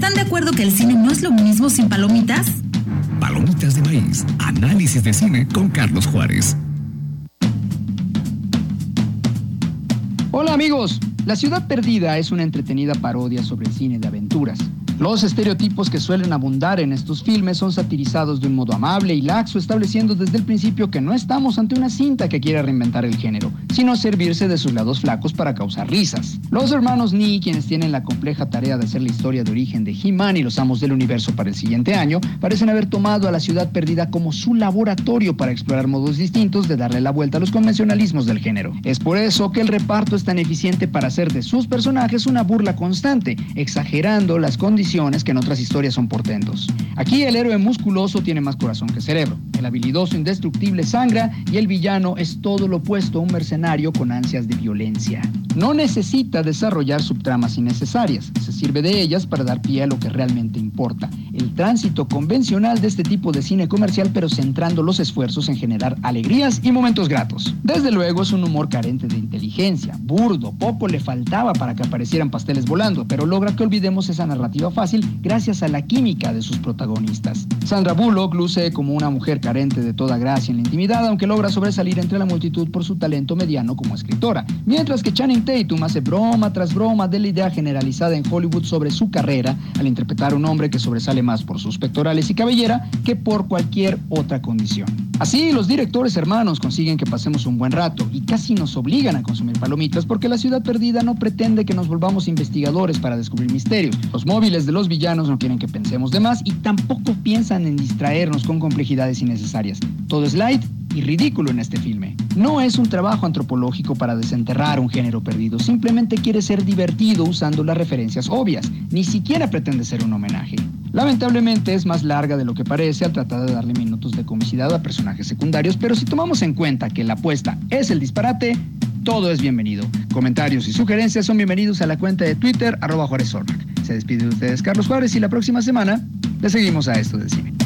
¿Están de acuerdo que el cine no es lo mismo sin palomitas? Palomitas de maíz. Análisis de cine con Carlos Juárez. Hola amigos, La Ciudad Perdida es una entretenida parodia sobre el cine de aventuras. Los estereotipos que suelen abundar en estos filmes son satirizados de un modo amable y laxo, estableciendo desde el principio que no estamos ante una cinta que quiera reinventar el género, sino servirse de sus lados flacos para causar risas. Los hermanos Nee, quienes tienen la compleja tarea de hacer la historia de origen de He-Man y los amos del universo para el siguiente año, parecen haber tomado a la ciudad perdida como su laboratorio para explorar modos distintos de darle la vuelta a los convencionalismos del género. Es por eso que el reparto es tan eficiente para hacer de sus personajes una burla constante, exagerando las condiciones que en otras historias son portentos. Aquí el héroe musculoso tiene más corazón que cerebro. El habilidoso indestructible sangra y el villano es todo lo opuesto a un mercenario con ansias de violencia. No necesita desarrollar subtramas innecesarias, se sirve de ellas para dar pie a lo que realmente importa, el tránsito convencional de este tipo de cine comercial pero centrando los esfuerzos en generar alegrías y momentos gratos. Desde luego es un humor carente de inteligencia, burdo, poco le faltaba para que aparecieran pasteles volando, pero logra que olvidemos esa narrativa fácil gracias a la química de sus protagonistas. Sandra Bullock luce como una mujer carente de toda gracia en la intimidad, aunque logra sobresalir entre la multitud por su talento mediano como escritora, mientras que Channing Tatum hace broma tras broma de la idea generalizada en Hollywood sobre su carrera al interpretar a un hombre que sobresale más por sus pectorales y cabellera que por cualquier otra condición. Así, los directores hermanos consiguen que pasemos un buen rato y casi nos obligan a consumir palomitas porque la ciudad perdida no pretende que nos volvamos investigadores para descubrir misterios. Los móviles de los villanos no quieren que pensemos de más y tampoco piensan en distraernos con complejidades innecesarias. Todo es light y ridículo en este filme. No es un trabajo antropológico para desenterrar un género perdido, simplemente quiere ser divertido usando las referencias obvias, ni siquiera pretende ser un homenaje. Lamentablemente es más larga de lo que parece al tratar de darle minutos de comicidad a personajes secundarios, pero si tomamos en cuenta que la apuesta es el disparate, todo es bienvenido. Comentarios y sugerencias son bienvenidos a la cuenta de Twitter, arroba Juárez Se despide de ustedes Carlos Juárez y la próxima semana le seguimos a esto del cine.